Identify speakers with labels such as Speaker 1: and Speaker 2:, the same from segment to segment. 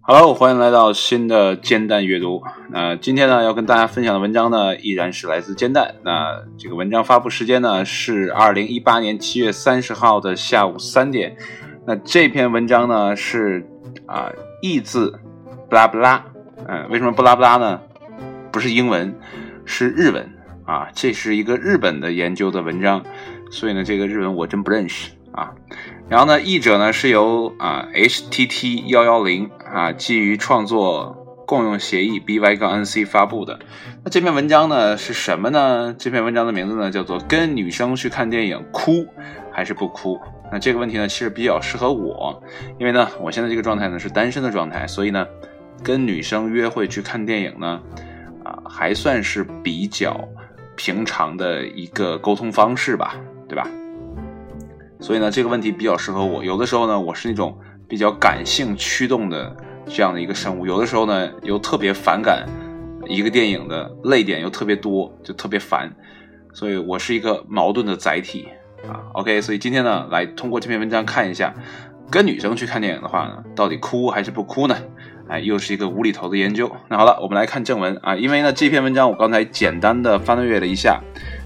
Speaker 1: Hello，欢迎来到新的煎蛋阅读。那今天呢，要跟大家分享的文章呢，依然是来自煎蛋。那这个文章发布时间呢，是二零一八年七月三十号的下午三点。那这篇文章呢，是啊，意字布拉布拉。嗯，为什么布拉布拉呢？不是英文，是日文啊。这是一个日本的研究的文章，所以呢，这个日文我真不认识啊。然后呢，译者呢是由啊 HTT 幺幺零啊基于创作共用协议 BY 杠 NC 发布的。那这篇文章呢是什么呢？这篇文章的名字呢叫做《跟女生去看电影哭还是不哭》。那这个问题呢其实比较适合我，因为呢我现在这个状态呢是单身的状态，所以呢跟女生约会去看电影呢啊还算是比较平常的一个沟通方式吧，对吧？所以呢，这个问题比较适合我。有的时候呢，我是那种比较感性驱动的这样的一个生物；有的时候呢，又特别反感一个电影的泪点又特别多，就特别烦。所以我是一个矛盾的载体啊。OK，所以今天呢，来通过这篇文章看一下，跟女生去看电影的话呢，到底哭还是不哭呢？哎，又是一个无厘头的研究。那好了，我们来看正文啊。因为呢，这篇文章我刚才简单的翻阅了一下，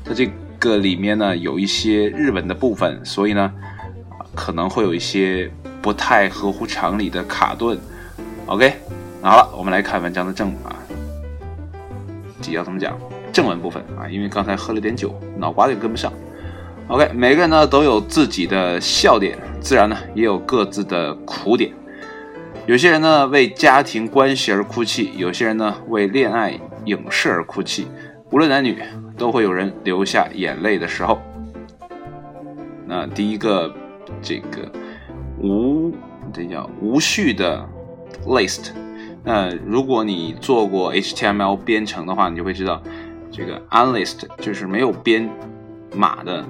Speaker 1: 它这。个里面呢有一些日文的部分，所以呢，可能会有一些不太合乎常理的卡顿。OK，好了，我们来看文章的正啊，这要怎么讲？正文部分啊，因为刚才喝了点酒，脑瓜子跟不上。OK，每个人呢都有自己的笑点，自然呢也有各自的苦点。有些人呢为家庭关系而哭泣，有些人呢为恋爱影视而哭泣。无论男女，都会有人流下眼泪的时候。那第一个，这个无这叫无序的 list。那如果你做过 HTML 编程的话，你就会知道，这个 unlist 就是没有编码的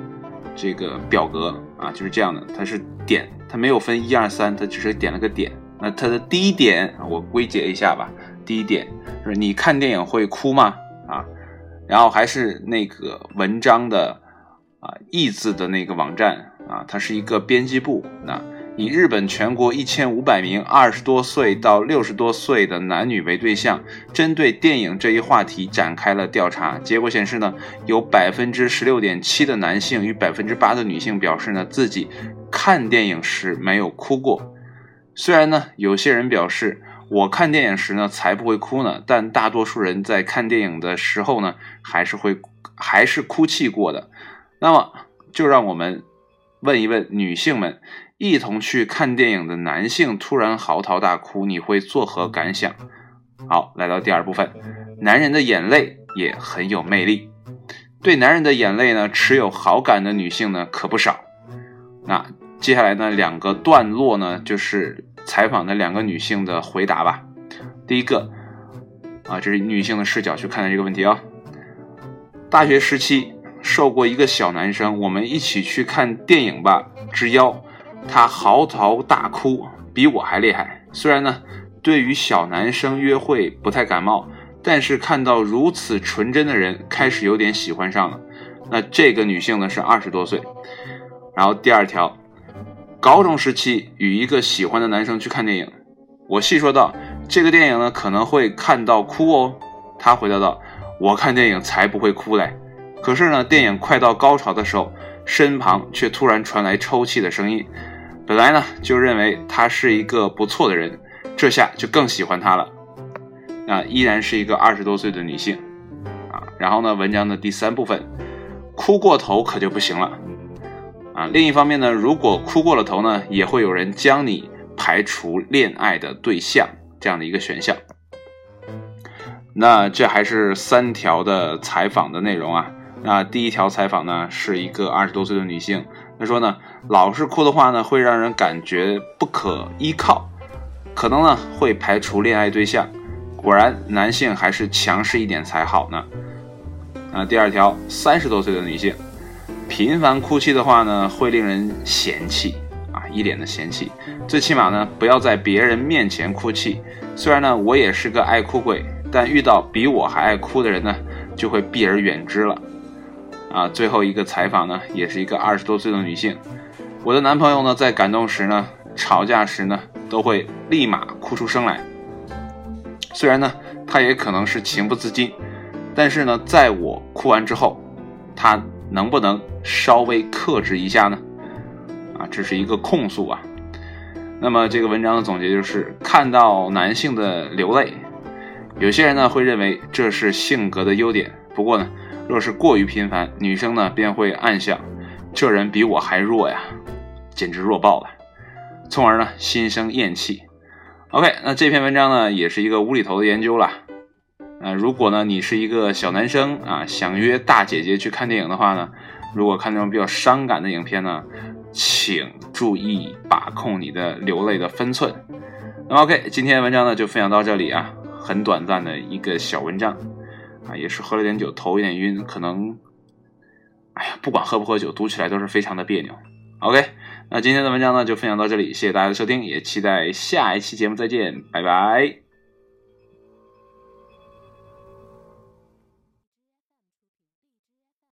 Speaker 1: 这个表格啊，就是这样的。它是点，它没有分一二三，它只是点了个点。那它的第一点，我归结一下吧。第一点就是你看电影会哭吗？然后还是那个文章的啊，译字的那个网站啊，它是一个编辑部。那以日本全国一千五百名二十多岁到六十多岁的男女为对象，针对电影这一话题展开了调查。结果显示呢，有百分之十六点七的男性与百分之八的女性表示呢，自己看电影时没有哭过。虽然呢，有些人表示。我看电影时呢，才不会哭呢。但大多数人在看电影的时候呢，还是会还是哭泣过的。那么，就让我们问一问女性们：一同去看电影的男性突然嚎啕大哭，你会作何感想？好，来到第二部分，男人的眼泪也很有魅力。对男人的眼泪呢，持有好感的女性呢，可不少。那接下来呢，两个段落呢，就是。采访的两个女性的回答吧。第一个，啊，这是女性的视角去看待这个问题啊。大学时期受过一个小男生，我们一起去看电影吧之邀，他嚎啕大哭，比我还厉害。虽然呢，对于小男生约会不太感冒，但是看到如此纯真的人，开始有点喜欢上了。那这个女性呢是二十多岁。然后第二条。高中时期与一个喜欢的男生去看电影，我细说道：“这个电影呢可能会看到哭哦。”他回答道：“我看电影才不会哭嘞。”可是呢，电影快到高潮的时候，身旁却突然传来抽泣的声音。本来呢就认为他是一个不错的人，这下就更喜欢他了。啊，依然是一个二十多岁的女性。啊，然后呢，文章的第三部分，哭过头可就不行了。啊，另一方面呢，如果哭过了头呢，也会有人将你排除恋爱的对象这样的一个选项。那这还是三条的采访的内容啊。那第一条采访呢，是一个二十多岁的女性，她说呢，老是哭的话呢，会让人感觉不可依靠，可能呢会排除恋爱对象。果然，男性还是强势一点才好呢。啊，第二条，三十多岁的女性。频繁哭泣的话呢，会令人嫌弃啊，一脸的嫌弃。最起码呢，不要在别人面前哭泣。虽然呢，我也是个爱哭鬼，但遇到比我还爱哭的人呢，就会避而远之了。啊，最后一个采访呢，也是一个二十多岁的女性。我的男朋友呢，在感动时呢，吵架时呢，都会立马哭出声来。虽然呢，他也可能是情不自禁，但是呢，在我哭完之后，他能不能稍微克制一下呢？啊，这是一个控诉啊。那么这个文章的总结就是：看到男性的流泪，有些人呢会认为这是性格的优点。不过呢，若是过于频繁，女生呢便会暗想，这人比我还弱呀，简直弱爆了，从而呢心生厌弃。OK，那这篇文章呢也是一个无厘头的研究了。啊，如果呢你是一个小男生啊，想约大姐姐去看电影的话呢，如果看那种比较伤感的影片呢。请注意把控你的流泪的分寸。那么 OK，今天文章呢就分享到这里啊，很短暂的一个小文章啊，也是喝了点酒，头有点晕，可能，哎呀，不管喝不喝酒，读起来都是非常的别扭。OK，那今天的文章呢就分享到这里，谢谢大家的收听，也期待下一期节目再见，拜拜。